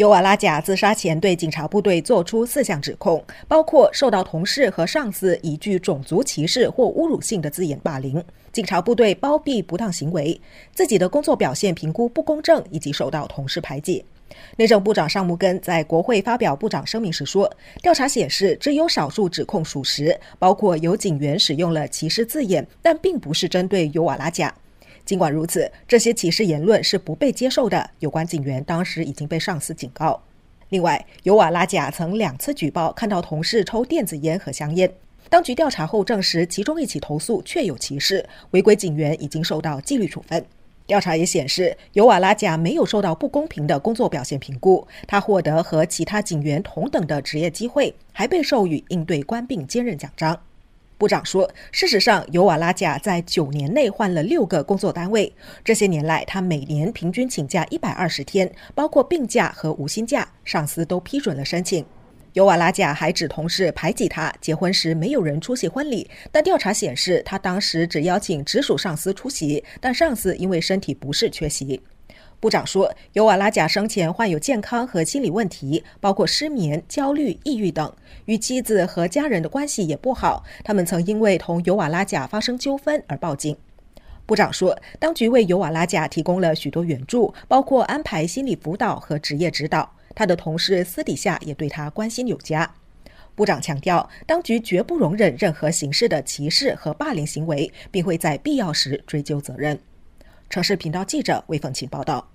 尤瓦拉贾自杀前对警察部队作出四项指控，包括受到同事和上司以具种族歧视或侮辱性的字眼霸凌，警察部队包庇不当行为，自己的工作表现评估不公正，以及受到同事排挤。内政部长尚木根在国会发表部长声明时说：“调查显示，只有少数指控属实，包括有警员使用了歧视字眼，但并不是针对尤瓦拉贾。尽管如此，这些歧视言论是不被接受的。有关警员当时已经被上司警告。另外，尤瓦拉贾曾两次举报看到同事抽电子烟和香烟。当局调查后证实，其中一起投诉确有歧视，违规警员已经受到纪律处分。”调查也显示，尤瓦拉贾没有受到不公平的工作表现评估，他获得和其他警员同等的职业机会，还被授予应对官病兼任奖章。部长说，事实上，尤瓦拉贾在九年内换了六个工作单位，这些年来，他每年平均请假一百二十天，包括病假和无薪假，上司都批准了申请。尤瓦拉贾还指同事排挤他，结婚时没有人出席婚礼。但调查显示，他当时只邀请直属上司出席，但上司因为身体不适缺席。部长说，尤瓦拉贾生前患有健康和心理问题，包括失眠、焦虑、抑郁等，与妻子和家人的关系也不好。他们曾因为同尤瓦拉贾发生纠纷而报警。部长说，当局为尤瓦拉贾提供了许多援助，包括安排心理辅导和职业指导。他的同事私底下也对他关心有加。部长强调，当局绝不容忍任何形式的歧视和霸凌行为，并会在必要时追究责任。城市频道记者魏凤琴报道。